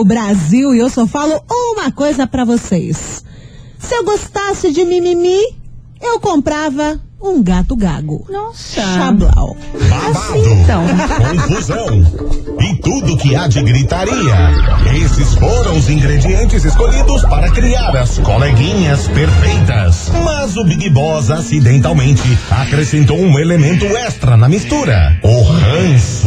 Terçou Brasil e eu só falo uma coisa pra vocês. Se eu gostasse de mimimi, eu comprava um gato gago. Nossa. Chablau. Babado, então. confusão e tudo que há de gritaria. Esses foram os ingredientes escolhidos para criar as coleguinhas perfeitas. Mas o Big Boss acidentalmente acrescentou um elemento extra na mistura: o ranço.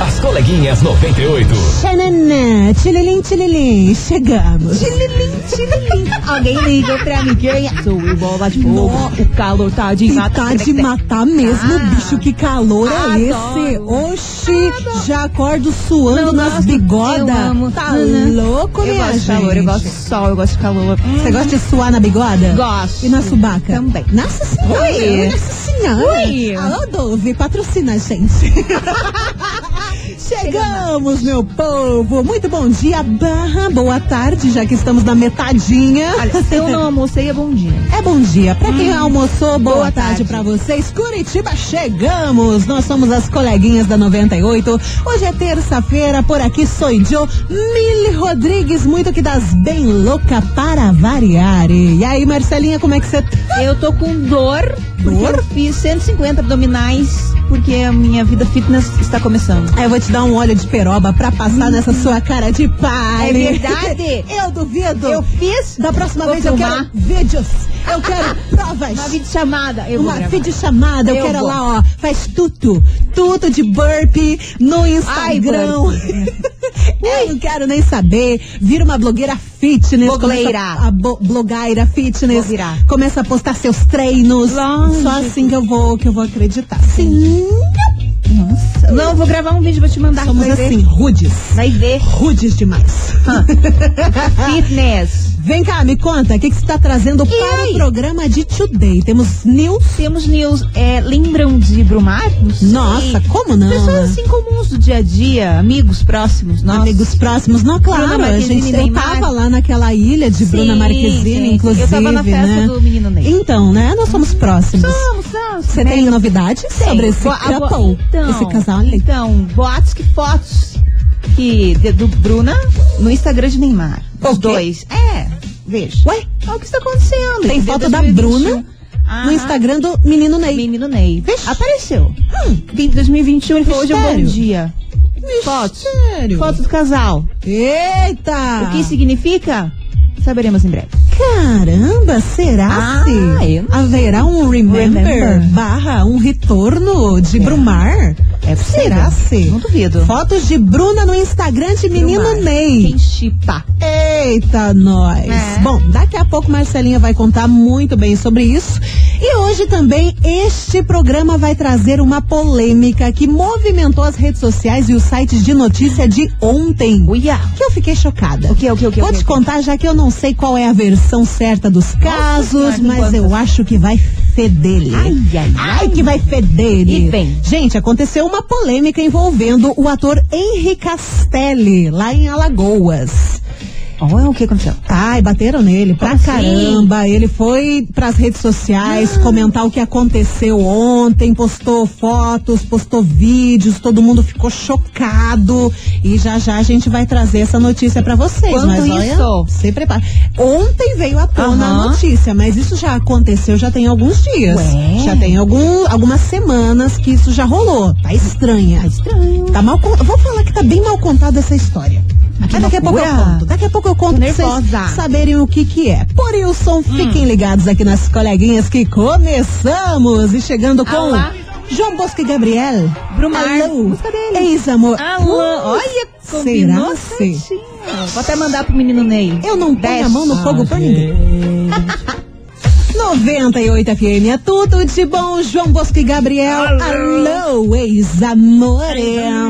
As coleguinhas 98. Xananã, tililim, tililim, chegamos. Tililim, tililim. Alguém liga pra mim quem é? Sou eu, bola de fogo. No- O calor tá de E matar. tá de matar mesmo, Ah. bicho. Que calor é esse? Adoro. Oxi, já acordo suando Não, nas bigodas. Tá Uhum. louco, Eu minha gosto de calor, eu gosto de sol, eu gosto de calor. Você gosta de suar na bigoda? Gosto. E na subaca? Também. Nossa senhora! Ui. Nossa senhora! Ui. Alô, Dove, patrocina a gente. Chegamos, meu povo! Muito bom dia, barra, boa tarde, já que estamos na metadinha. Olha, se eu não almocei, é bom dia. É bom dia. Pra quem almoçou, boa, boa tarde, tarde. pra vocês. Curitiba, chegamos. Nós somos as coleguinhas da 98. Hoje é terça-feira, por aqui sou eu, Mili Rodrigues, muito que das bem louca para variar. E aí, Marcelinha, como é que você tá? Eu tô com dor, porque Dor? eu fiz 150 abdominais, porque a minha vida fitness está começando. Aí eu vou te dar um óleo de peroba pra passar nessa sua cara de pai. É verdade? eu duvido. Eu fiz. Da próxima Vou vez eu filmar. quero vídeos. Eu quero provas. Uma videochamada. Eu vou Uma gravar. videochamada, eu, Eu quero vou. lá, ó, faz tudo, tudo de burpee no Instagram. eu não quero nem saber. Vira uma blogueira fitness. Blogueira. A bo- blogueira fitness. Virar. Começa a postar seus treinos. Lógico. Só assim que eu vou, que eu vou acreditar. Sim. Nossa. Não, vou gravar um vídeo, vou te mandar. Somos vai ver. assim, rudes. Vai ver. Rudes demais. Fitness. Vem cá, me conta, o que, que você está trazendo para aí? o programa de Today? Temos news? Temos news. É, lembram de Brumar? Nossa, como não? Pessoas assim comuns do dia a dia, amigos próximos, nossos. Amigos próximos, não, claro, Bruna a gente, e eu tava lá naquela ilha de Bruna Sim, Marquezine, gente. inclusive, Eu tava na festa né? do menino Ney. Então, né, nós somos próximos. Somos, Você tem novidades Tem. sobre esse couple, então, esse casal ali? Então, boatos que fotos que de- do Bruna no Instagram de Neymar. Os dois. É, veja. Ué, Olha o que está acontecendo. Tem entendeu? foto da 2021. Bruna no. Instagram do menino Ney. Menino Ney. Vixe. Apareceu. Hum, 2021, ele falou hoje é um bom Mistério. dia. Fotos. Fotos do casal. Eita! O que significa? Saberemos em breve. Caramba, será Ah, se haverá um remember, Remember. barra um retorno de Brumar? É possível. Será se? Não duvido. Fotos de Bruna no Instagram de menino Brumar. Ney. Quem chipa? Eita, nós! É. Bom, daqui a pouco Marcelinha vai contar muito bem sobre isso. E hoje também este programa vai trazer uma polêmica que movimentou as redes sociais e os sites de notícia de ontem. Uia. Que eu fiquei chocada. O que, o que, o que? Vou te contar, já que eu não sei qual é a versão certa dos casos, tem mas eu acho que vai feder. Ai, ai, ai. que vai feder. E vem. Gente, aconteceu uma polêmica envolvendo o ator Henri Castelli, lá em Alagoas. Olha o que aconteceu. Ai, bateram nele pra assim? caramba. Ele foi pras redes sociais Ah. comentar o que aconteceu ontem, postou fotos, postou vídeos, todo mundo ficou chocado. E já já a gente vai trazer essa notícia pra vocês. Quanto mas olha, isso? se prepara. Ontem veio à tona a Aham. notícia, mas isso já aconteceu já tem alguns dias. Ué? Já tem algum, algumas semanas que isso já rolou. Tá estranha. Tá estranho. Tá mal Vou falar que tá bem mal contada essa história. Mas daqui a pouco eu conto. Daqui a pouco eu conto pra vocês saberem o que que é. Por Wilson, Hum. fiquem ligados aqui nas coleguinhas que começamos. E chegando com Alá. João Bosco e Gabriel. Brumar. Alô. Música dele. Ex-amor. Alô, olha, combinou Será. Vou até mandar pro menino Ney. Eu não ponho a mão no fogo por ninguém. 98 FM é tudo de bom, João Bosco e Gabriel. Alô, ex-amor.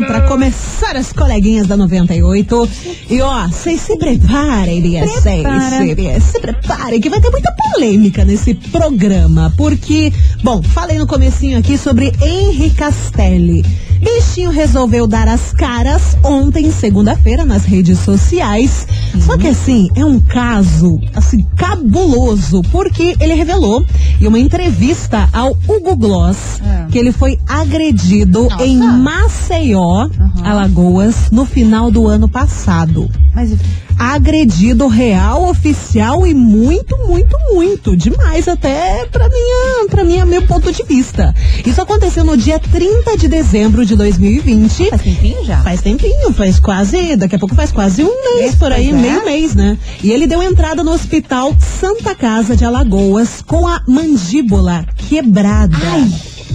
Pra começar as coleguinhas da 98. E ó, vocês se preparem, minha gente. Prepara. Se preparem, que vai ter muita polêmica nesse programa. Porque, bom, falei no comecinho aqui sobre Henri Castelli. Bichinho resolveu dar as caras ontem, segunda-feira, nas redes sociais. Só que assim, é um caso assim cabuloso, porque ele revelou em uma entrevista ao Hugo Gloss É. que ele foi agredido Nossa. em Maceió, Alagoas, no final do ano passado Mas agredido real, oficial e muito, muito, muito. Demais até pra minha, pra minha, meu ponto de vista. Isso aconteceu no dia 30 de dezembro de 2020. faz tempinho já? Faz tempinho, faz quase, daqui a pouco faz quase um mês por aí, é. meio mês, né? E ele deu entrada no hospital Santa Casa de Alagoas com a mandíbula quebrada.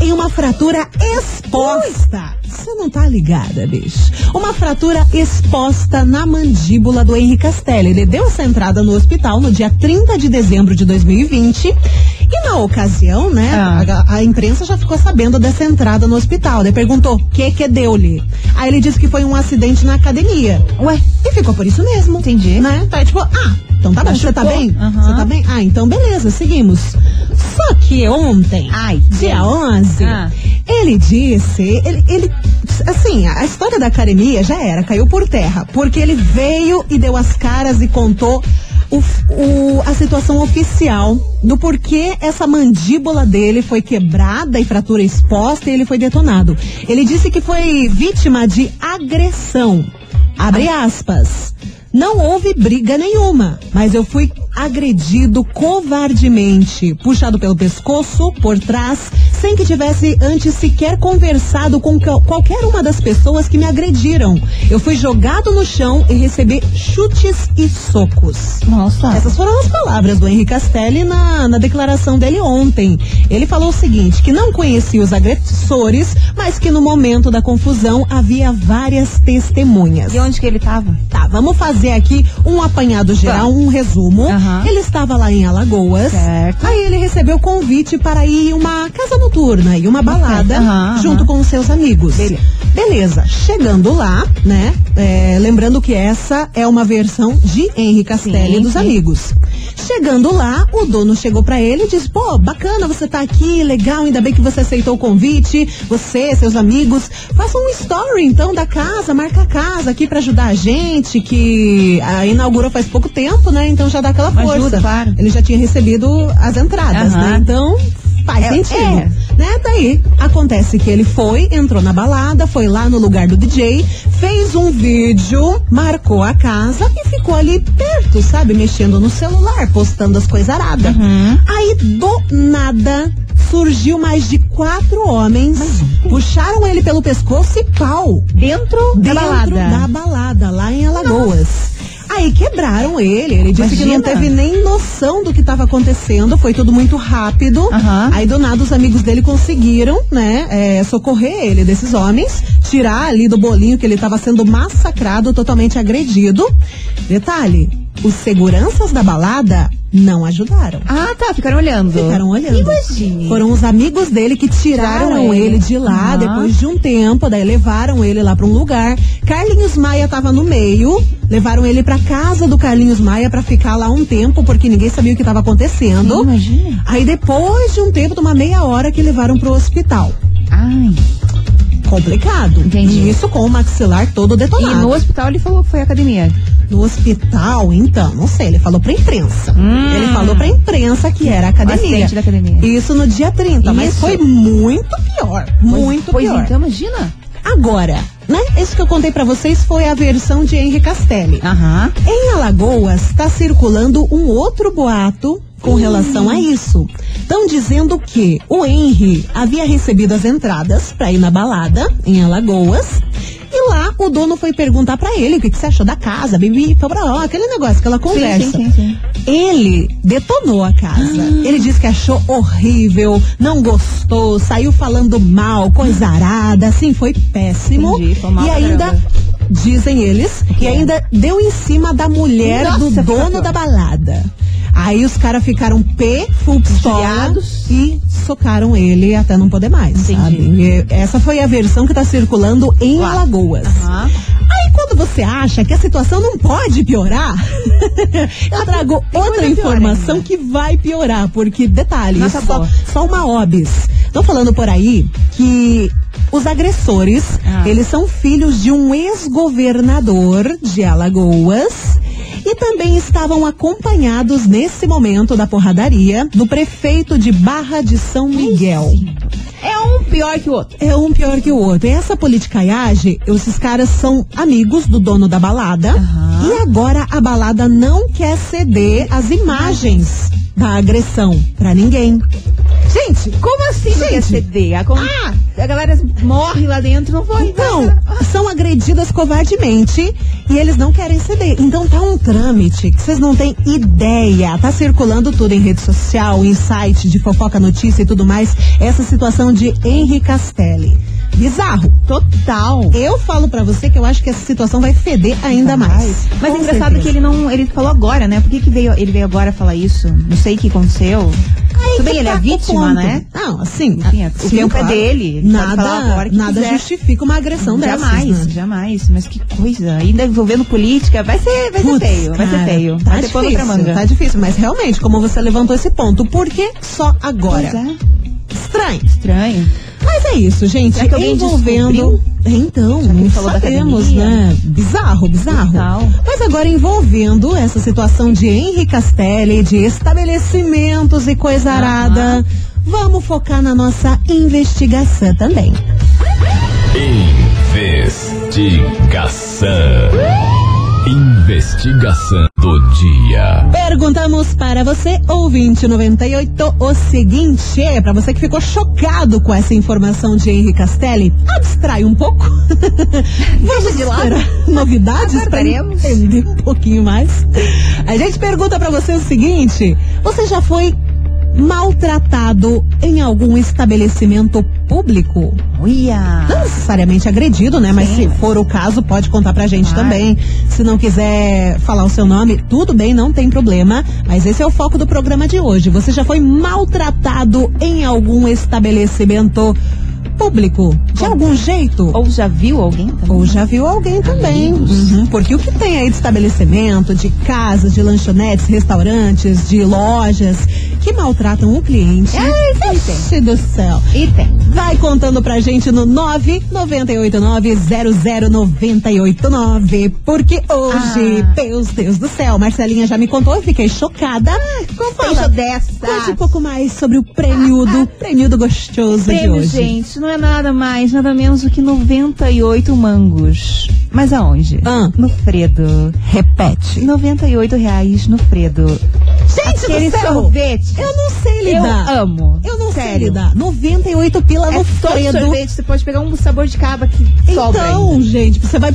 Em uma fratura exposta. Você não tá ligada, bicho. Uma fratura exposta na mandíbula do Henrique Castelli. Ele deu essa entrada no hospital no dia 30 de dezembro de 2020. E na ocasião, né, Ah. a, a imprensa já ficou sabendo dessa entrada no hospital. Ele perguntou o que que deu-lhe. Aí ele disse que foi um acidente na academia. Ué, E ficou por isso mesmo. Entendi. Né? Tá tipo, ah, então tá bom, você tá bem? Você tá bem? Ah, então beleza, seguimos. Só que ontem, Ai, dia sim. 11, Ah. ele disse, ele, ele, assim, a história da academia já era, caiu por terra, porque ele veio e deu as caras e contou o, o- a situação oficial do porquê essa mandíbula dele foi quebrada e fratura exposta e ele foi detonado. Ele disse que foi vítima de agressão. Abre aspas. Não houve briga nenhuma, mas eu fui agredido covardemente, puxado pelo pescoço, por trás, sem que tivesse antes sequer conversado com qual- qualquer uma das pessoas que me agrediram. Eu fui jogado no chão e recebi chutes e socos. nossa. Essas foram as palavras do Henrique Castelli na, na declaração dele ontem. Ele falou o seguinte, que não conhecia os agressores, mas que no momento da confusão havia várias testemunhas. E onde que ele tava? Tá, vamos fazer aqui um apanhado geral, um resumo. Aham. Ele estava lá em Alagoas. Certo. Aí ele recebeu convite para ir em uma casa noturna e uma balada Aham, junto aham. com os seus amigos. Beleza. Beleza. Chegando lá, né? é, lembrando que essa é uma versão de Henri Castelli Sim, dos sim. amigos. Chegando lá, o dono chegou pra ele e disse: Pô, bacana você tá aqui, legal, ainda bem que você aceitou o convite. Você, seus amigos, faça um story então da casa, marca a casa aqui pra ajudar a gente, que a inaugurou faz pouco tempo, né? Então já dá aquela força. Ajuda, claro. Ele já tinha recebido as entradas, Aham. né? Então faz É, sentido. é. Né? Daí acontece que ele foi, entrou na balada, foi lá no lugar do DJ, fez um vídeo, marcou a casa e ficou ali perto, sabe? Mexendo no celular, postando as coisas aradas. Uhum. Aí, do nada, surgiu mais de quatro homens, puxaram ele pelo pescoço e pau. Dentro, da Dentro balada. da balada, lá em Alagoas. Aí quebraram ele. Ele disse que não Imagina. teve nem noção do que estava acontecendo. Foi tudo muito rápido. Aham. Aí do nada os amigos dele conseguiram, né, é, socorrer ele desses homens, tirar ali do bolinho que ele estava sendo massacrado, totalmente agredido. Detalhe: os seguranças da balada não ajudaram. Ah, tá, ficaram olhando. Ficaram olhando. Imagine. Foram os amigos dele que tiraram Tiraram ele. ele. de lá Aham. depois de um tempo, daí levaram ele lá pra um lugar. Carlinhos Maia tava no meio, levaram ele pra casa do Carlinhos Maia pra ficar lá um tempo, porque ninguém sabia o que tava acontecendo. Sim, imagina. Aí depois de um tempo, de uma meia hora que levaram pro hospital. Ai. Complicado. Entendi. E Isso com o maxilar todo E detonado. no hospital ele falou que foi academia. No hospital, então, não sei, ele falou pra imprensa. Hum. Ele falou pra imprensa que era academia. da academia. Isso no dia 30, mas Isso. foi muito pior. muito pois pior. então, imagina. Agora, né? Isso que eu contei pra vocês foi a versão de Henri Castelli. Em Alagoas está circulando um outro boato com relação a isso. Estão dizendo que o Henry havia recebido as entradas para ir na balada em Alagoas. E lá o dono foi perguntar para ele o que, que você achou da casa, bibi, aquele negócio, aquela conversa. Sim, sim, sim. Ele detonou a casa. Ele disse que achou horrível, não gostou, saiu falando mal, coisa arada, assim, foi péssimo. Entendi, foi e ainda, caramba. dizem eles, e ainda deu em cima da mulher Nossa, do dono da balada. Aí os caras ficaram P, full pistola Judiados. e socaram ele até não poder mais, essa foi a versão que tá circulando em Lá. Alagoas. Aham. Aí quando você acha que a situação não pode piorar, eu trago tem outra informação ainda. que vai piorar, porque detalhe, Nossa, isso só, boa. só uma obis. Estão falando por aí que Os agressores, Ah. eles são filhos de um ex-governador de Alagoas e também estavam acompanhados nesse momento da porradaria do prefeito de Barra de São Miguel. É um pior que o outro. É um pior que o outro. E essa politicaiagem, esses caras são amigos do dono da balada. Aham. E agora a balada não quer ceder as imagens da agressão pra ninguém. Gente, Como assim não quer Gente. ceder? A, com- a galera morre lá dentro, não foi? então, são agredidas covardemente e eles não querem ceder. Então tá um trâmite que vocês não têm ideia. Tá circulando tudo em rede social, em site de fofoca notícia e tudo mais. Essa situação de Henri Castelli. Bizarro. Total. Eu falo pra você que eu acho que essa situação vai feder ainda mais. Mas Com é engraçado certeza. que ele não. Ele falou agora, né? Por que, que veio, ele veio agora falar isso? Não sei o que aconteceu. Aí Tudo bem, ele é tá o vítima, né? Não, assim. Enfim, o sim, tempo é dele, ele pode falar Nada, nada quiser. justifica uma agressão dessas. jamais, né? jamais. Mas que coisa. Ainda envolvendo política, vai ser, vai Putz, ser feio, vai ser cara, feio. Tá vai difícil, tá difícil, mas realmente, como você levantou esse ponto, por que só agora? Pois é, Estranho. estranho. Mas é isso, gente. Será que alguém envolvendo. descobriu? Então, não sabemos, né? Bizarro, bizarro. Total. Mas agora envolvendo essa situação de Henri Castelli, de estabelecimentos e coisa arada, vamos focar na nossa investigação também. Investigação. Investigação do dia. Perguntamos para você, ouvinte 98, o seguinte, é para você que ficou chocado com essa informação de Henri Castelli, abstrai um pouco. Vamos de lado. esperar novidades para entender um pouquinho mais. A gente pergunta para você o seguinte, você já foi maltratado em algum estabelecimento público? Olha. Não necessariamente agredido, né? Mas Sim, se for o caso, pode contar pra gente Claro. também. Se não quiser falar o seu nome, tudo bem, não tem problema. Mas esse é o foco do programa de hoje. Você já foi maltratado em algum estabelecimento público? De algum jeito? Ou já viu alguém também? Ou já viu alguém também. Uhum, porque o que tem aí de estabelecimento, de casas, de lanchonetes, restaurantes, de lojas que maltratam o cliente. É, tem. Gente do céu. E tem. Vai contando pra gente no 998900989. Porque hoje, Ah. Deus, Deus do céu, Marcelinha já me contou, eu fiquei chocada. Como Beijo fala? dessa. Conte um pouco mais sobre o prêmio do prêmio do gostoso de Prêmio, hoje. gente, não é nada mais, nada menos do que 98 mangos. Mas aonde? Ah. No Fredo. Repete. 98 reais no Fredo. Gente Aquele do céu, sorvete. eu não sei Eu lidar. amo. Eu não sei Sério. lidar. 98 pila É no todo Fredo. sorvete, você pode pegar um sabor de caba que sobra Então, gente, você vai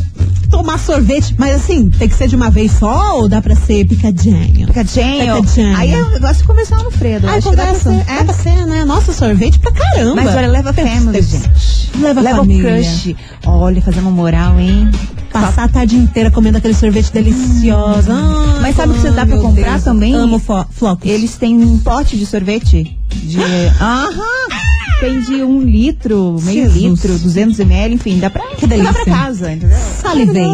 tomar sorvete, mas assim, tem que ser de uma vez só ou dá pra ser picadinho? Picadinho. Picadinho. Aí é o negócio de começar no Fredo. Acho que dá pra conversa. ser- Dá é. pra ser, né? Nossa, sorvete pra caramba. Mas olha, leva family, gente. Leva, Leva o família. crush. Olha, fazer uma moral, hein? Passar a tarde inteira comendo aquele sorvete delicioso. Ai, Mas sabe o que você dá pra comprar Deus. também? Amo fo- flocos. Eles têm um pote de sorvete de. Aham! Tem de um litro, meio Jesus. litro, 200 ml, enfim, dá pra Que levar delícia. pra casa, entendeu? Salivei.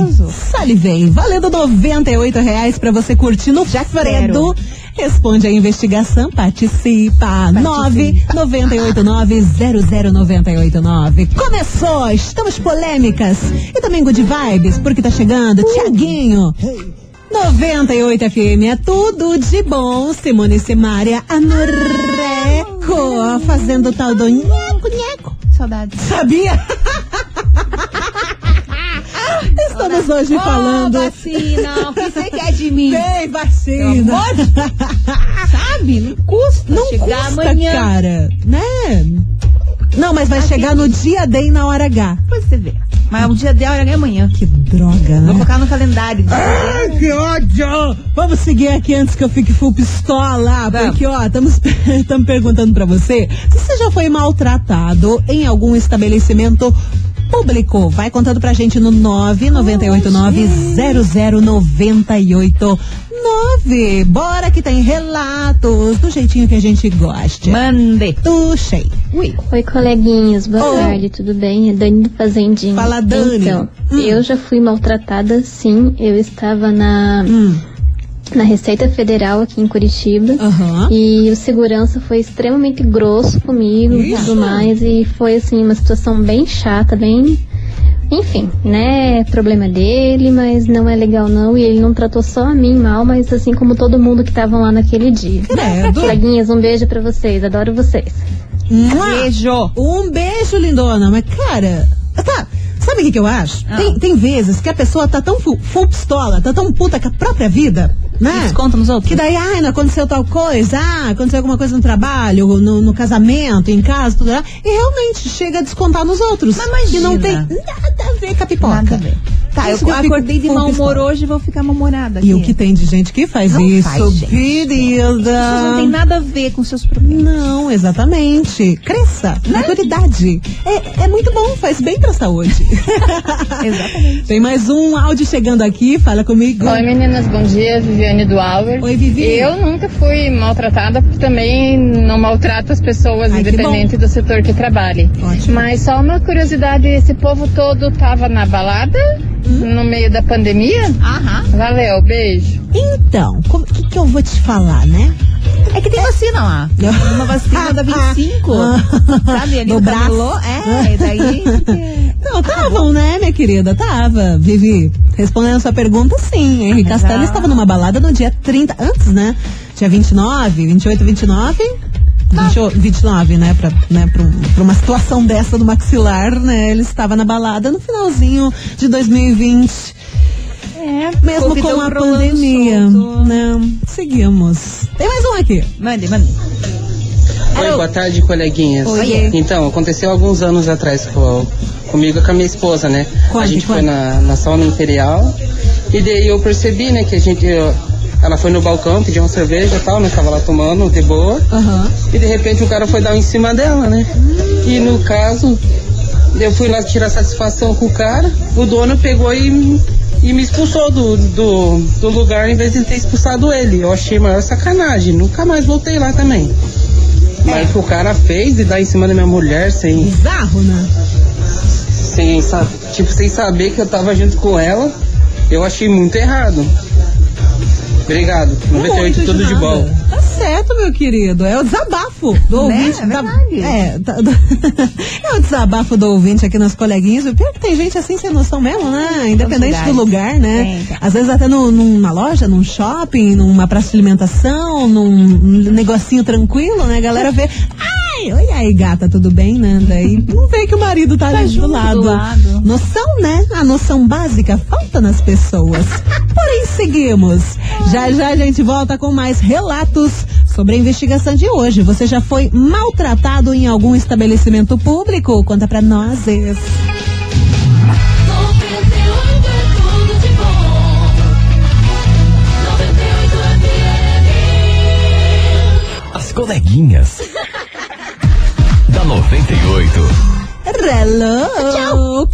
Salivei. Valendo 98 reais pra você curtir no Já Fredo. quero. Responde a investigação, participa. 998900989. Começou! Estamos polêmicas e também good vibes, porque tá chegando Tiaguinho. 98 FM é tudo de bom. Simone Simária, a Norreco, fazendo tal do nheco, nheco. Saudades. Sabia? Estamos hoje falando. Oh, vacina, o que você quer de mim? Vem, vacina. Amor Sabe? Não custa Não chegar custa, amanhã. cara. Né? Não, mas vai chegar no dia D e na hora H. Depois você vê. Mas o dia dela é amanhã. Que droga, Vou né? colocar no calendário. Ai, que ódio! Vamos seguir aqui antes que eu fique full pistola, Vamos. porque ó, estamos perguntando pra você se você já foi maltratado em algum estabelecimento público. Vai contando pra gente no 998900989. Bora que tem relatos do jeitinho que a gente gosta. Mande. Tuxei. Ui. Oi, coleguinhas, boa Oi. tarde, tudo bem? É Dani do Fazendinho. Fala, Dani. Então, Hum. eu já fui maltratada, sim. Eu estava na, Hum. Na Receita Federal aqui em Curitiba. Aham. E o segurança foi extremamente grosso comigo e tudo mais. E foi assim, uma situação bem chata, bem. Enfim, né? Problema dele, mas não é legal não. E ele não tratou só a mim mal, mas assim como todo mundo que estavam lá naquele dia. Credo. Coleguinhas, um beijo pra vocês. Adoro vocês. Mua. Beijo. Um beijo, lindona. Mas, cara, tá. Sabe o que, que eu acho? Ah. Tem, tem vezes que a pessoa tá tão full, full pistola, tá tão puta com a própria vida, né? Desconta nos outros. Que daí, não aconteceu tal coisa, ah, aconteceu alguma coisa no trabalho, no, no casamento, em casa, tudo lá. E realmente chega a descontar nos outros. Mas imagina. Que não tem nada a ver com a pipoca. Nada a ver. Tá, Isso eu que eu acordei de mau humor hoje e vou ficar mal-humorada. E o que tem de gente que faz Não isso, faz, gente. querida. Isso não tem nada a ver com seus problemas. Não, exatamente. Cresça, Né? maturidade. É, é muito bom, faz bem pra saúde. Exatamente. Tem mais um áudio chegando aqui, fala comigo. Oi meninas, bom dia, Viviane do Auer. Oi, Vivi. Eu nunca fui maltratada, porque também não maltrato as pessoas, Ai, independente do setor que trabalhe. Ótimo. Mas só uma curiosidade, esse povo todo tava na balada Hum? no meio da pandemia? Aham. Valeu, beijo. Então, o que, que eu vou te falar, né? É que tem vacina lá. Uma vacina da 25. sabe? Ali No no braço. camelô. É, e daí. Não, estavam, né, minha querida? Tava. Vivi, respondendo a sua pergunta, sim. Henrique a- estava numa balada no dia 30, antes, né? Dia 29, 28, 29. 28, 29, né, pra, né pra, pra uma situação dessa do maxilar, né, ele estava na balada no finalzinho de 2020, É, mesmo com a pandemia, solto. né, seguimos. Tem mais um aqui. Mande, mande. Oi, boa tarde, coleguinhas. Oiê. Então, aconteceu alguns anos atrás com, comigo e com a minha esposa, né? A gente foi na, na sauna imperial e daí eu percebi, né, que a gente. eu- ela foi no balcão, pediu uma cerveja e tal, né? Tava lá tomando, de boa. Aham. E de repente o cara foi dar um em cima dela, né? E no caso, eu fui lá tirar satisfação com o cara, o dono pegou e, e me expulsou do, do, do lugar em vez de ter expulsado ele. Eu achei a maior sacanagem, nunca mais voltei lá também. Mas o que o cara fez de dar em cima da minha mulher sem, Bizarro, né? sem, sa- tipo, sem saber que eu tava junto com ela, eu achei muito errado. Obrigado. 98 Muito tudo de nada. bom. Tá certo, meu querido. É o desabafo do Né? ouvinte. É da- verdade. é, tá- é o desabafo do ouvinte aqui nas coleguinhas. O pior é que tem gente assim sem noção mesmo, né? Independente do lugar, né? Às vezes até no- numa loja, num shopping, numa praça de alimentação, num negocinho tranquilo, né? A galera vê. Ai, oi aí, gata, tudo bem, né? Daí não vê que o marido tá, ali do lado. do lado. Noção, né? A noção básica falta nas pessoas. Porém, seguimos. Já já a gente volta com mais relatos sobre a investigação de hoje. Você já foi maltratado em algum estabelecimento público? Conta pra nós. esse. As coleguinhas. Da 98. Hello! Tchau!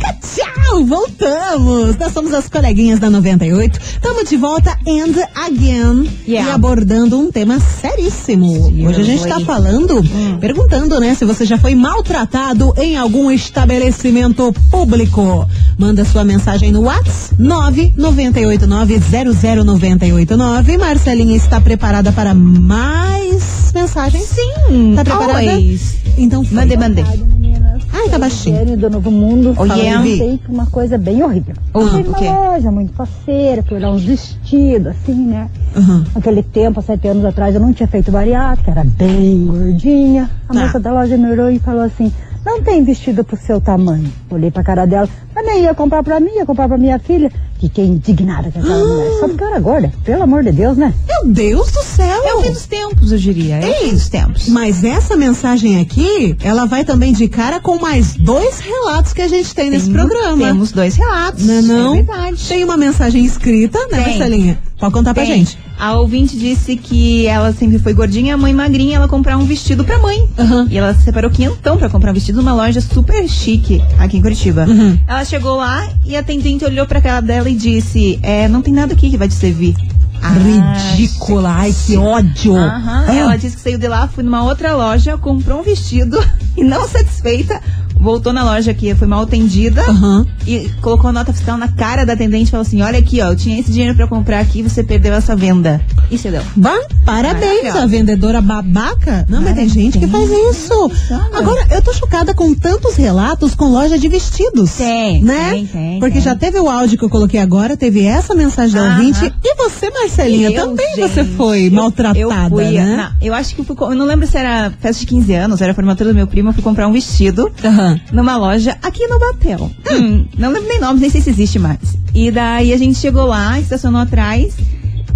Voltamos! Nós somos as coleguinhas da 98. Estamos de volta and again. Yeah. E abordando um tema seríssimo. Hoje a gente está falando, perguntando, né, se você já foi maltratado em algum estabelecimento público. Manda sua mensagem no WhatsApp 998900989. Marcelinha está preparada para mais mensagens? Sim, Tá preparada? always. Então, foi. Mande, mande. Ai, tá baixinho. Do Novo Mundo. Oh, yeah. Que uma coisa bem horrível. Oh, Fui numa loja muito faceira, fui olhar uns vestidos, assim, né? Aham. Naquele tempo, há sete anos atrás, eu não tinha feito bariátrica, era bem gordinha. A Tá. moça da loja me olhou e falou assim, não tem vestido pro seu tamanho. Olhei pra cara dela, também ia comprar pra mim, ia comprar pra minha filha. Fiquei indignada com aquela mulher. Só porque eu era gorda, pelo amor de Deus, né? Meu Deus do céu! É o fim dos tempos, eu diria. É o fim dos tempos. Mas essa mensagem aqui, ela vai também de cara com mais dois relatos que a gente tem nesse Tem- programa. Temos dois relatos. Não é não? É verdade. Tem uma mensagem escrita, né, Tem. Marcelinha? Pode contar pra Tem. gente. A ouvinte disse que ela sempre foi gordinha, a mãe magrinha, ela comprar um vestido pra mãe. Aham. E ela separou quinhentão pra comprar um vestido numa loja super chique aqui em Curitiba. Uhum. Ela chegou lá e a atendente olhou pra cara dela e disse: É, não tem nada aqui que vai te servir. Ah, Ridícula, ai que ódio. Aham. Ah. Ela disse que saiu de lá, foi numa outra loja, comprou um vestido e não satisfeita, voltou na loja que foi mal atendida Aham. e colocou nota fiscal na cara da atendente e falou assim: olha aqui, ó, eu tinha esse dinheiro pra comprar aqui, você perdeu essa venda. E você deu. Bah, parabéns, Maravilhosa. a vendedora babaca. Não, mas tem gente que faz isso. Agora, eu tô chocada com tantos relatos com loja de vestidos. Tem, né? tem, tem, Porque tem. já teve o áudio que eu coloquei agora, teve essa mensagem da Aham. ouvinte. E você, Marcelinha, Eu, também gente, você foi eu- maltratada, eu fui, né? na- eu acho que eu fui. Eu não lembro se era festa de 15 anos, era a formatura do meu primo, eu fui comprar um vestido Aham. Numa loja aqui no Batel. Hum, não lembro nem nomes, nem sei se existe mais. E daí a gente chegou lá, estacionou atrás.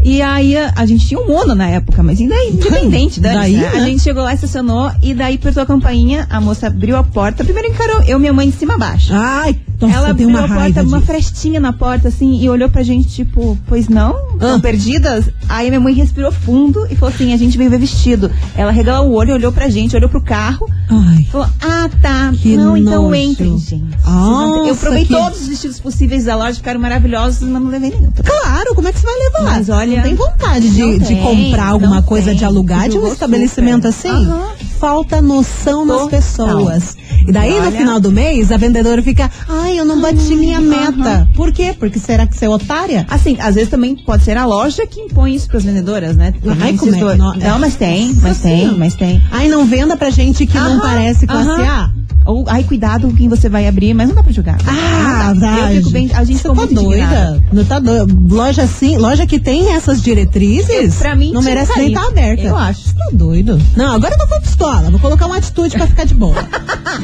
E aí a, a gente tinha um mono na época, mas ainda é independente, Daí, né? A gente chegou lá, estacionou e daí apertou a campainha, a moça abriu a porta, primeiro encarou eu e minha mãe de cima a baixo. Ai, nossa, Ela abriu uma a porta, uma frestinha na porta, assim, e olhou pra gente, tipo, pois não? Estão Ah. perdidas? Aí minha mãe respirou fundo e falou assim, a gente veio ver vestido. Ela regalou o olho, olhou pra gente, olhou pro carro, Ai. falou, ah, tá. Que não, então nojo. entrem, gente. Nossa, eu provei que- todos os vestidos possíveis da loja, ficaram maravilhosos, mas não levei nenhum. Claro, como é que você vai levar? Mas olha, não tem vontade de, não de tem, comprar alguma coisa tem. de alugar de um estabelecimento super. assim? Aham. Falta noção nas pessoas. E daí, no Olha. final do mês, a vendedora fica, ai, eu não bati minha meta. Por quê? Porque será que você é otária? Assim, às vezes também pode ser a loja que impõe isso pras vendedoras, né? Ai, como é não- mas tem, mas tem, mas tem. Ai, não venda pra gente que não parece classe aham. A. Ou, ai, cuidado com quem você vai abrir, mas não dá pra julgar. Ah, não dá. vai. Eu fico bem, a gente ficou tá muito indignada. doida? Não tá doida? Loja assim, loja que tem essas diretrizes, Pra mim, não merece nem estar aberta. Eu acho. Você tá doido? Não, agora eu tô full pistola. Vou colocar uma atitude pra ficar de boa.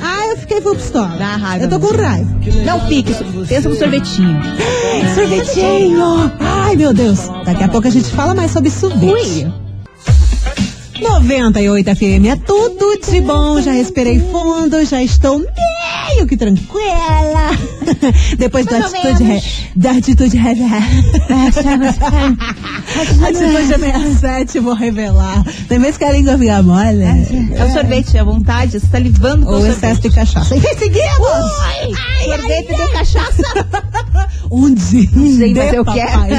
ah, eu fiquei full pistola. Dá raiva. Eu tô com raiva. Não fique, pensa no sorvetinho. Sorvetinho! Ai, meu Deus. Daqui a pouco a gente fala mais sobre sorvete. Ui. 98 FM é tudo de bom. Já respirei fundo, já estou meio que tranquila. Depois da Mais ou atitude, re, da atitude revelar. atitude 67, vou revelar. Tem vezes que a língua fica mole. É o sorvete, é a vontade, você tá livando com Ou o excesso de cachaça. E seguimos! Ai, sorvete de cachaça. Onde? Sei, mas eu papai.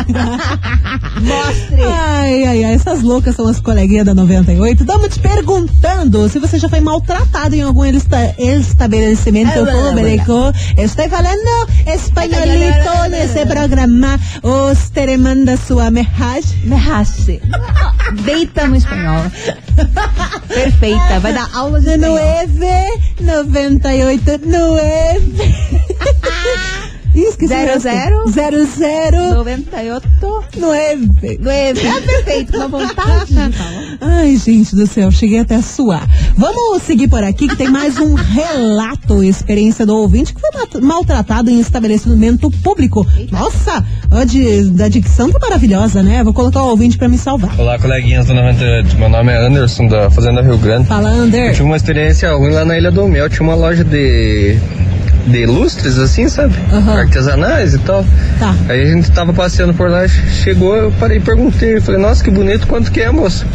Mostre. Ai, ai, ai, essas loucas são as coleguinhas da 98. Estamos te perguntando se você já foi maltratado em algum esta- estabelecimento público. Estou falando espanholito nesse programa. Usted manda sua mensagem. Me raste. Deita no espanhol. Perfeita. Vai dar aula de espanhol. 9, 98, 9. Ih, esqueci Zero, o resto. zero. Zero, zero, 98. nove. Nueve. É perfeito, com vontade. Ai, gente do céu, cheguei até a suar. Vamos seguir por aqui que tem mais um relato, experiência do ouvinte que foi maltratado em estabelecimento público. Nossa, a, de, a dicção tá maravilhosa, né? Vou colocar o ouvinte pra me salvar. Olá, coleguinhas do 98. Meu nome é Anderson, da Fazenda Rio Grande. Fala, Eu Ander. tive uma experiência ruim lá na Ilha do Mel. Tinha uma loja de, de lustres, assim, sabe? Aham. Artesanais e tal. Tá. Aí a gente tava passeando por lá, chegou, eu parei e perguntei. Eu falei, nossa, que bonito, quanto que é, moça?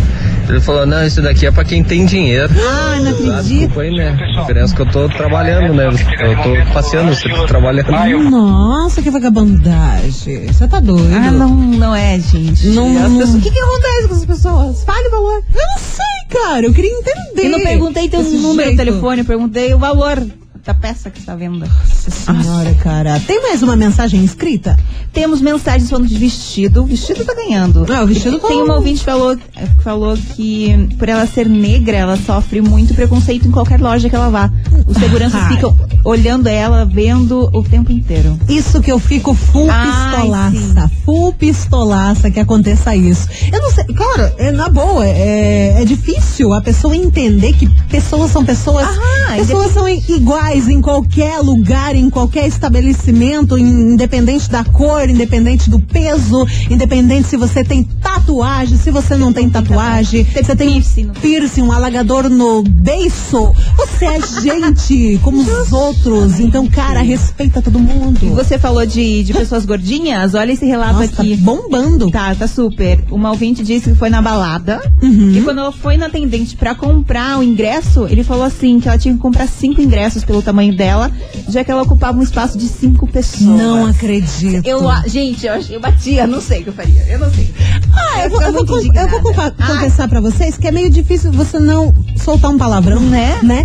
Ele falou, não, isso daqui é pra quem tem dinheiro. Ai, não Ah, acredito. desculpa aí, né? A diferença é que eu tô trabalhando, né? Eu tô passeando, você tá trabalhando. Nossa, que vagabundagem. Você tá doido? Ah, não, não é, gente. Não- As pessoas- O que, que acontece com as pessoas? Fale o valor. Eu não sei, cara. Eu queria entender. Eu não perguntei teu número, jeito. telefone, eu perguntei o valor da peça que está à venda. Nossa senhora, cara. Tem mais uma mensagem escrita? Temos mensagens falando de vestido. O vestido tá ganhando. Ah, o vestido tá- Tem uma ouvinte que falou, que falou que por ela ser negra, ela sofre muito preconceito em qualquer loja que ela vá. Os seguranças Ai. ficam olhando ela, vendo o tempo inteiro. Isso que eu fico full Ai, pistolaça. Full pistolaça que aconteça isso. Eu não sei, cara, é, na boa, é, é difícil a pessoa entender que pessoas são pessoas. Aham, pessoas são iguais em qualquer lugar, em qualquer estabelecimento, in- independente da cor, independente do peso, independente se você tem tatuagem, se você não tem tatuagem, se você tem piercing um alagador no beiço. Você é gente como os outros. Então, cara, respeita todo mundo. E você falou de, de pessoas gordinhas, olha esse relato Nossa, tá aqui. bombando. Tá, tá super. Uma ouvinte disse que foi na balada. Uhum. E quando ela foi na atendente pra comprar o ingresso, ele falou assim que ela tinha que comprar cinco ingressos pelo tamanho dela, já que ela ocupava um espaço de cinco pessoas. Não acredito. Eu, a- gente, eu, eu batia, não sei o que eu faria. Eu não sei. Ah, eu vou, eu vou, eu vou compa- Ai. confessar pra vocês que é meio difícil você não soltar um palavrão, Né? né?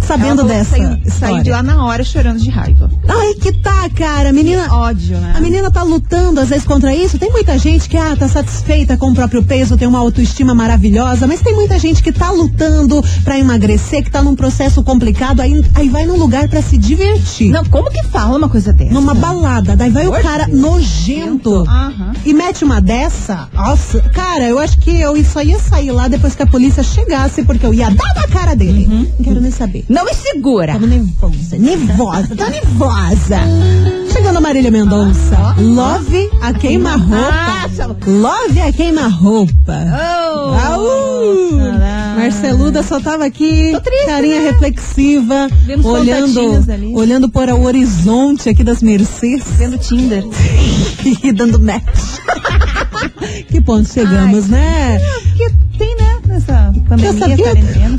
Sabendo Ela dessa saiu, de lá na hora chorando de raiva. Ai, que tá, cara. A menina. Ódio, né? A menina tá lutando às vezes contra isso. Tem muita gente que ah, tá satisfeita com o próprio peso, tem uma autoestima maravilhosa, mas tem muita gente que tá lutando pra emagrecer, que tá num processo complicado, aí, aí vai num lugar pra se divertir. Não, como que fala uma coisa dessa? Numa balada, daí vai o Por cara Deus. nojento Aham. e mete uma dessa. Nossa, cara, eu acho que eu só ia sair lá depois que a polícia chegasse, porque eu ia dar na cara dele. Não quero nem saber. Não me segura. Tava nervosa, nervosa, tá nervosa. Chegando Marília Mendonça. Love a queima-roupa. Love a queima-roupa. Oh. Marceluda só tava aqui, Tô triste, carinha né? reflexiva, Vemos olhando, olhando para o horizonte aqui das Mercedes Vendo Tinder. e dando match. que ponto chegamos, né? Tem, né? Nessa pandemia, sabia. quarentena?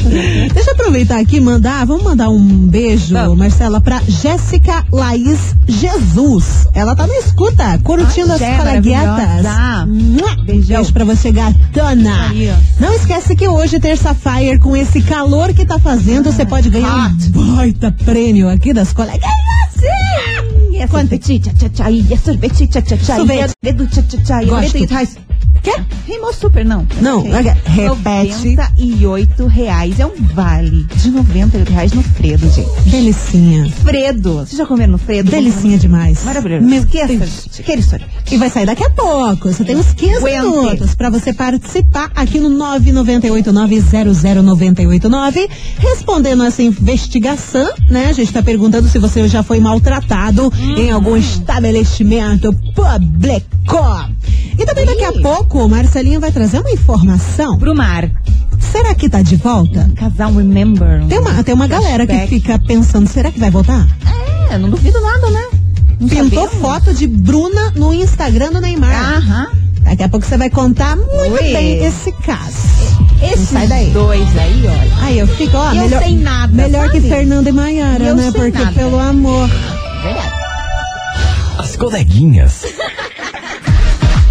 Deixa eu aproveitar aqui e mandar, vamos mandar um beijo, Vamos. Marcela, pra Jéssica Laís Jesus. Ela tá na escuta, curtindo Ah, as. Mua! Beijão. Beijo pra você, gatona. Aí. Não esquece que hoje, terça-feira, com esse calor que tá fazendo, você pode ganhar um baita prêmio aqui das coleguinhas. Sim, é sorvete, tchá, tchá, tchá, e é sorvete, tchá, tchá, tchá, e Sorvete. é e Gosto. 98 reais. Quê? Rimou super, não. Não, aga- repete. 98 reais é um vale de 98 reais no Fredo, gente. Delicinha. Fredo. Vocês já comeram no Fredo? Delicinha demais. Maravilhoso. Meu Esqueça. Aquele sorvete. E vai sair daqui a pouco. Você tem uns 15 Aguente. minutos para você participar aqui no 998900989, respondendo essa investigação, né? A gente tá perguntando se você já foi maltratado em algum estabelecimento público. E também daqui a pouco o Marcelinho vai trazer uma informação. Brumar. Será que tá de volta? Casal Remember. Tem uma, tem uma galera que fica pensando, será que vai voltar? É, não duvido nada, né? Não Pintou sabemos. foto de Bruna no Instagram do Neymar. Aham. Daqui a pouco você vai contar muito Ui. bem esse caso. Esses sai daí. dois aí, olha. Aí eu fico, ó, Eu melhor, sei nada, melhor que sabe? Fernanda e Maiara, né? sei Porque nada. pelo amor. Verdade. As coleguinhas.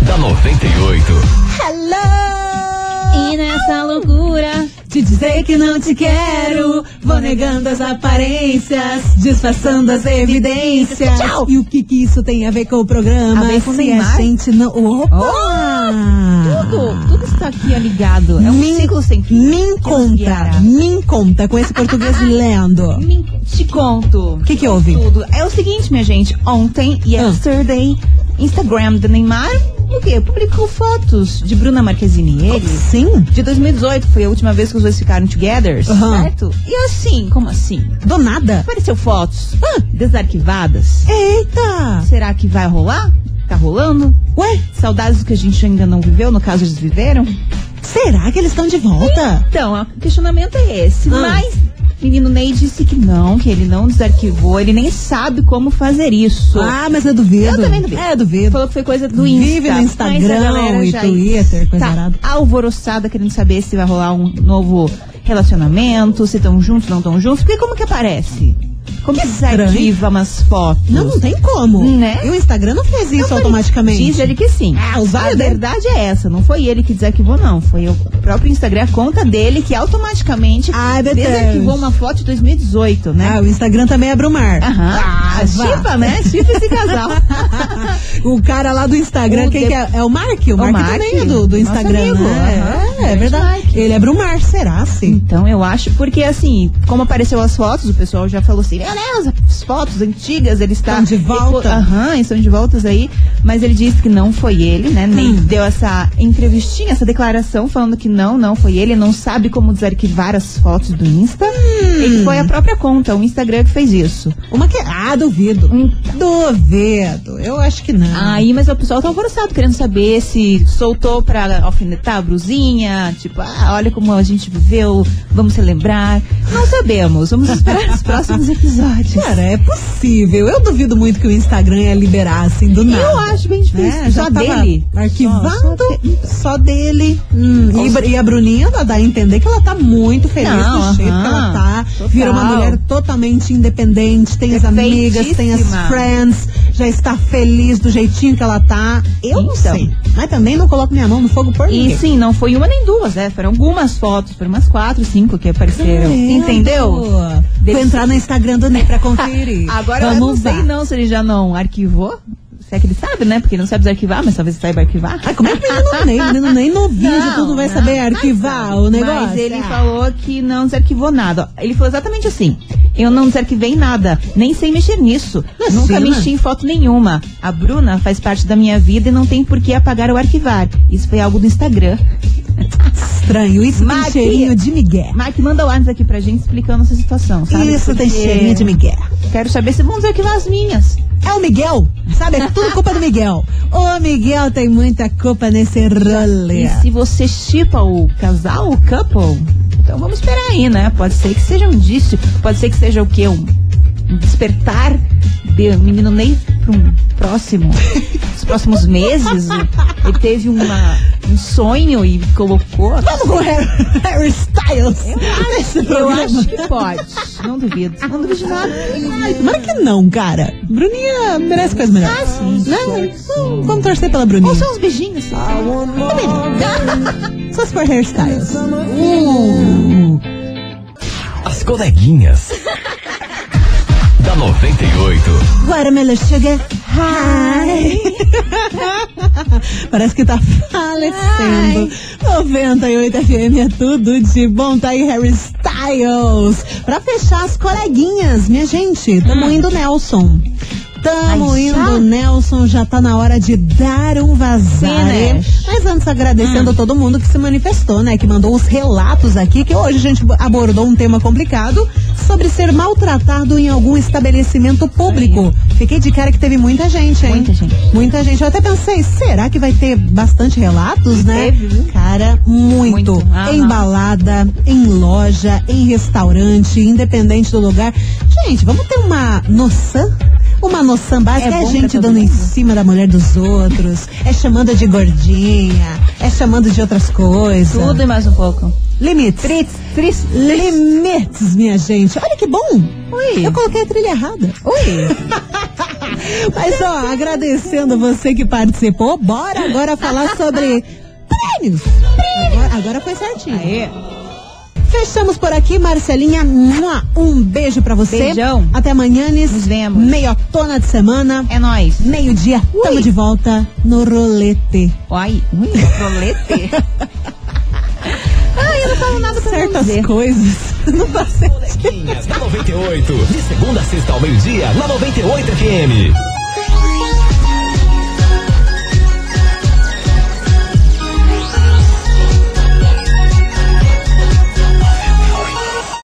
Da 98. Hello! E nessa loucura. Te dizer que não te quero, vou negando as aparências, disfarçando as evidências. Tchau. E o que que isso tem a ver com o programa? A ver com Se Neymar? a gente não... Opa! Tudo, tudo está aqui é ligado. É um Me- ciclo sem fim. Me conta, me conta com esse português lendo. Me- Te conto. O que que houve? Tudo. É o seguinte, minha gente. Ontem, yesterday, Instagram do Neymar, o quê? Publicou fotos de Bruna Marquezine e ele. Sim? De 2018, foi a última vez que os dois ficaram together, Aham. certo? E assim, como assim? Do nada. Apareceu fotos Ah. desarquivadas. Eita! Será que vai rolar? Tá rolando? Ué, Saudades que a gente ainda não viveu, no caso eles viveram? será que eles estão de volta? Então, o questionamento é esse. Ah. Mas, menino Ney disse que não, que ele não desarquivou, ele nem sabe como fazer isso. Ah, mas eu duvido. Eu também duvido. É, duvido. Falou que foi coisa do Insta. Vive no mas Instagram galera e Twitter, coisa tá arada. alvoroçada querendo saber se vai rolar um novo relacionamento, se estão juntos, não estão juntos. Porque como que aparece? Como que estranho. desarquiva umas fotos? Não, não tem como. Né? E o Instagram não fez isso automaticamente. Diz ele que sim. Ah, os a verdade é essa. Não foi ele que desarquivou, não. Foi o próprio Instagram, a conta dele, que automaticamente Ai, desarquivou uma foto de 2018, né? Ah, o Instagram também é Brumar. Aham. Ah, chipa, né? Chipa esse casal. o cara lá do Instagram, O quem de- que é? É o Mark? O, Mark, Mark, também é do, do Instagram, amigo, né? aham. É, é verdade. Mark. Ele é Brumar, será, sim? Então, eu acho, porque assim, como apareceu as fotos, o pessoal já falou assim, Deus, as fotos antigas, ele está... Estão de volta. Aham, estão de voltas aí, mas ele disse que não foi ele, né, nem Hum. deu essa entrevistinha, essa declaração, falando que não, não foi ele, não sabe como desarquivar as fotos do Insta, Hum. e que foi a própria conta, o Instagram que fez isso. Uma que. Ah, duvido. Hum. Duvido. Eu acho que não. Aí, mas o pessoal tá alvoroçado, querendo saber se soltou pra alfinetar a brusinha, tipo, ah, olha como a gente viveu, vamos celebrar. Não sabemos, vamos esperar os próximos episódios. Cara, é possível. Eu duvido muito que o Instagram ia liberar assim do nada. Eu acho bem difícil. É, já só dele. Arquivando Só- só, dele. Hum, e, e a Bruninha dá a entender que ela tá muito feliz Não, do jeito que ela tá. total. Virou uma mulher totalmente independente, tem as amigas, tem as friends, já está feliz do jeitinho que ela tá. Eu não Então. sei. Mas também não coloco minha mão no fogo por E ninguém. sim, não foi uma nem duas, né? Foram algumas fotos, foram umas quatro, cinco que apareceram. Entendeu? Vou entrar no Instagram do Ney pra conferir. Agora eu não Vamos sei lá. não se ele já não arquivou. Se é que ele sabe, né? Porque ele não sabe desarquivar, mas talvez saiba arquivar. Ai, como é que o menino nem, menino nem no vídeo Não, tudo vai não, saber arquivar o negócio? Mas ele Ah. falou que não desarquivou nada. Ele falou exatamente assim. Eu não desarquivei nada, nem sei mexer nisso. Imagina. Nunca mexi em foto nenhuma. A Bruna faz parte da minha vida e não tem por que apagar ou arquivar. Isso foi algo do Instagram. Estranho, isso Maqui. tem cheirinho de migué. Mark, manda o antes aqui pra gente explicando essa situação, sabe? Isso tem Porque cheirinho de migué. Quero saber se vão desarquivar as minhas. É o Miguel, sabe? É tudo culpa do Miguel. O Miguel tem muita culpa nesse rolê. E se você chipa o casal, o couple, então vamos esperar aí, né? Pode ser que seja um indício, pode ser que seja o quê? Um despertar de menino Ney para um próximo, os próximos meses. Ele teve uma, um sonho e colocou. Vamos com Harry, Styles Eu programa. acho que pode. Não duvido. Não duvido de nada. Ai, tomara que não, cara. Bruninha merece coisa melhor. Ah, sim. Né? Hum, Vamos torcer pela Bruninha. Ou só uns beijinhos. Só se for Harry Styles. Uh. As coleguinhas. Da 98. Watermelon Sugar High. Parece que tá falecendo. 98 FM é tudo de bom. Tá aí Harry Styles. Pra fechar as coleguinhas, minha gente. Tamo indo Nelson. Tamo Ai, indo, Nelson. Já tá na hora de dar um vazar. Finish. Mas antes, agradecendo todo mundo que se manifestou, né? Que mandou os relatos aqui, que hoje a gente abordou um tema complicado sobre ser maltratado em algum estabelecimento público. Fiquei de cara que teve muita gente, hein? Muita gente. Muita gente. Eu até pensei, será que vai ter bastante relatos, né? teve, viu? Cara, muito. Muito. Ah, em não. balada, em loja, em restaurante, independente do lugar. Gente, vamos ter uma noção? Uma noção básica. É É, gente dando em mundo. cima da mulher dos outros. É chamando de gordinha. É chamando de outras coisas. Tudo e mais um pouco. Limites. Tris, Limites, minha gente. Olha que bom. Oi. Eu coloquei a trilha errada. Oi. Mas ó, agradecendo você que participou, bora agora falar sobre prêmios. Agora, agora foi certinho. Aê. Fechamos por aqui, Marcelinha. Um beijo pra você. Beijão. Até amanhã, Nis. Nos vemos. Meiotona de semana. É nóis. Meio-dia, tamo de volta no rolete. Oi. Ui, rolete. Ai, eu não falo nada pra Certas dizer. coisas. Não. Coleguinhas da 98. De segunda a sexta ao meio-dia, na 98 FM.